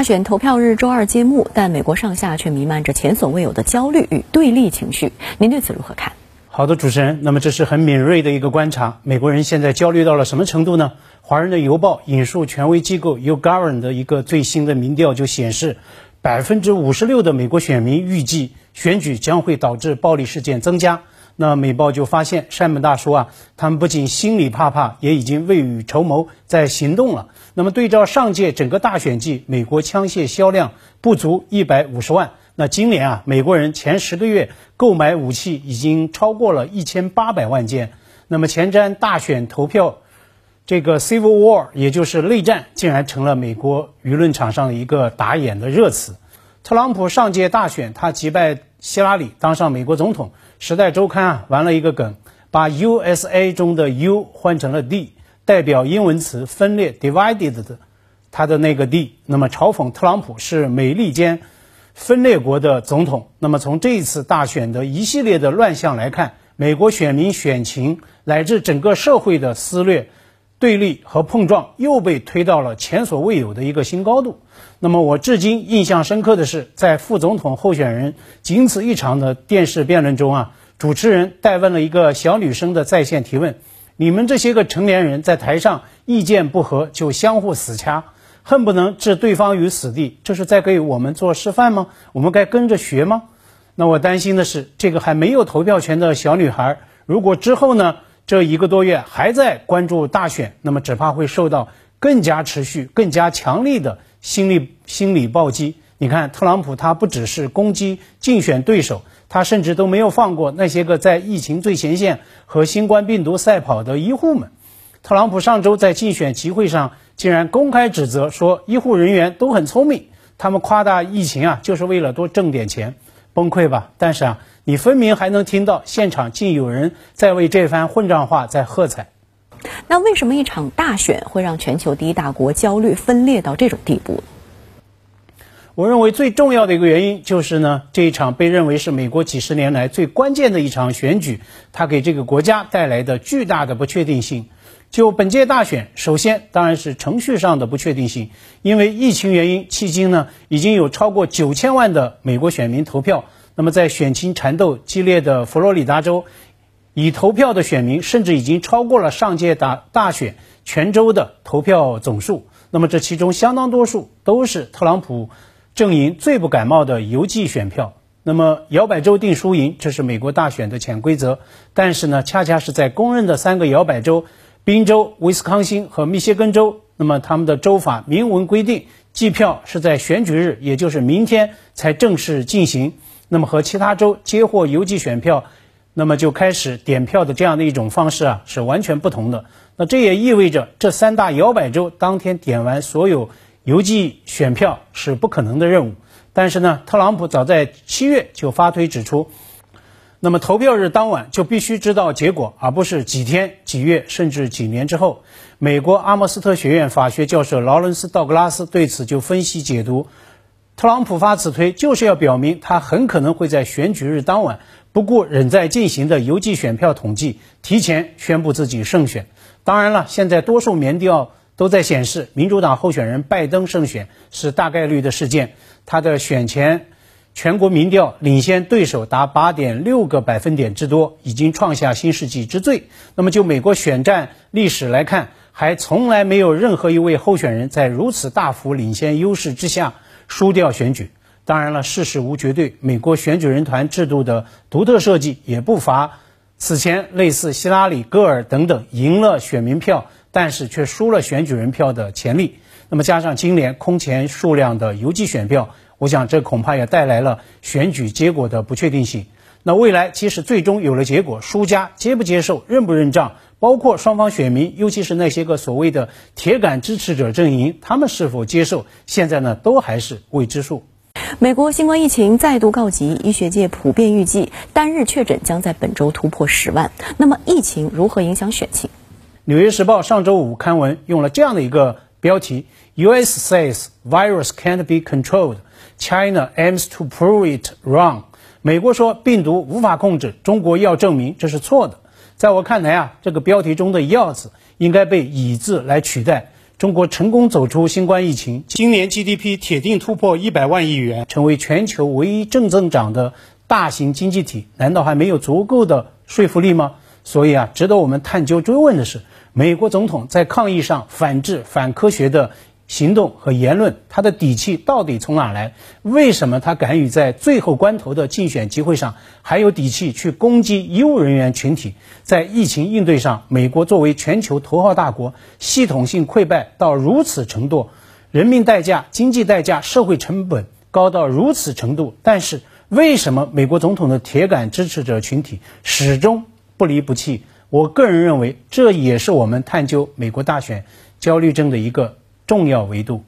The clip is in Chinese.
大选投票日周二揭幕，但美国上下却弥漫着前所未有的焦虑与对立情绪。您对此如何看？好的，主持人，那么这是很敏锐的一个观察。美国人现在焦虑到了什么程度呢？《华人的邮报》引述权威机构 YouGovern 的一个最新的民调就显示，百分之五十六的美国选民预计选举将会导致暴力事件增加。那美报就发现，山本大叔啊，他们不仅心里怕怕，也已经未雨绸缪，在行动了。那么对照上届整个大选季，美国枪械销量不足一百五十万。那今年啊，美国人前十个月购买武器已经超过了一千八百万件。那么前瞻大选投票，这个 Civil War，也就是内战，竟然成了美国舆论场上的一个打眼的热词。特朗普上届大选，他击败希拉里，当上美国总统。时代周刊啊玩了一个梗，把 USA 中的 U 换成了 D，代表英文词分裂 divided 的，它的那个 D，那么嘲讽特朗普是美利坚分裂国的总统。那么从这一次大选的一系列的乱象来看，美国选民选情乃至整个社会的撕裂、对立和碰撞又被推到了前所未有的一个新高度。那么我至今印象深刻的是，在副总统候选人仅此一场的电视辩论中啊。主持人代问了一个小女生的在线提问：“你们这些个成年人在台上意见不合就相互死掐，恨不能置对方于死地，这是在给我们做示范吗？我们该跟着学吗？”那我担心的是，这个还没有投票权的小女孩，如果之后呢这一个多月还在关注大选，那么只怕会受到更加持续、更加强力的心理心理暴击。你看，特朗普他不只是攻击竞选对手。他甚至都没有放过那些个在疫情最前线和新冠病毒赛跑的医护们。特朗普上周在竞选集会上竟然公开指责说，医护人员都很聪明，他们夸大疫情啊，就是为了多挣点钱。崩溃吧！但是啊，你分明还能听到现场竟有人在为这番混账话在喝彩。那为什么一场大选会让全球第一大国焦虑分裂到这种地步？我认为最重要的一个原因就是呢，这一场被认为是美国几十年来最关键的一场选举，它给这个国家带来的巨大的不确定性。就本届大选，首先当然是程序上的不确定性，因为疫情原因，迄今呢已经有超过九千万的美国选民投票。那么在选情缠斗激烈的佛罗里达州，已投票的选民甚至已经超过了上届大大选全州的投票总数。那么这其中相当多数都是特朗普。阵营最不感冒的邮寄选票，那么摇摆州定输赢，这是美国大选的潜规则。但是呢，恰恰是在公认的三个摇摆州——宾州、威斯康星和密歇根州，那么他们的州法明文规定，计票是在选举日，也就是明天才正式进行。那么和其他州接获邮寄选票，那么就开始点票的这样的一种方式啊，是完全不同的。那这也意味着这三大摇摆州当天点完所有。邮寄选票是不可能的任务，但是呢，特朗普早在七月就发推指出，那么投票日当晚就必须知道结果，而不是几天、几月甚至几年之后。美国阿莫斯特学院法学教授劳伦斯·道格拉斯对此就分析解读，特朗普发此推就是要表明他很可能会在选举日当晚不顾仍在进行的邮寄选票统计，提前宣布自己胜选。当然了，现在多数民调。都在显示，民主党候选人拜登胜选是大概率的事件。他的选前全国民调领先对手达八点六个百分点之多，已经创下新世纪之最。那么就美国选战历史来看，还从来没有任何一位候选人在如此大幅领先优势之下输掉选举。当然了，事实无绝对，美国选举人团制度的独特设计也不乏此前类似希拉里、戈尔等等赢了选民票。但是却输了选举人票的潜力。那么加上今年空前数量的邮寄选票，我想这恐怕也带来了选举结果的不确定性。那未来即使最终有了结果，输家接不接受、认不认账，包括双方选民，尤其是那些个所谓的铁杆支持者阵营，他们是否接受，现在呢都还是未知数。美国新冠疫情再度告急，医学界普遍预计单日确诊将在本周突破十万。那么疫情如何影响选情？《纽约时报》上周五刊文用了这样的一个标题：“U.S. says virus can't be controlled, China aims to prove it wrong。”美国说病毒无法控制，中国要证明这是错的。在我看来啊，这个标题中的“要”字应该被“以”字来取代。中国成功走出新冠疫情，今年 GDP 铁定突破一百万亿元，成为全球唯一正增长的大型经济体，难道还没有足够的说服力吗？所以啊，值得我们探究追问的是，美国总统在抗疫上反制、反科学的。行动和言论，他的底气到底从哪来？为什么他敢于在最后关头的竞选集会上还有底气去攻击医务人员群体？在疫情应对上，美国作为全球头号大国，系统性溃败到如此程度，人民代价、经济代价、社会成本高到如此程度，但是为什么美国总统的铁杆支持者群体始终不离不弃？我个人认为，这也是我们探究美国大选焦虑症的一个。重要维度。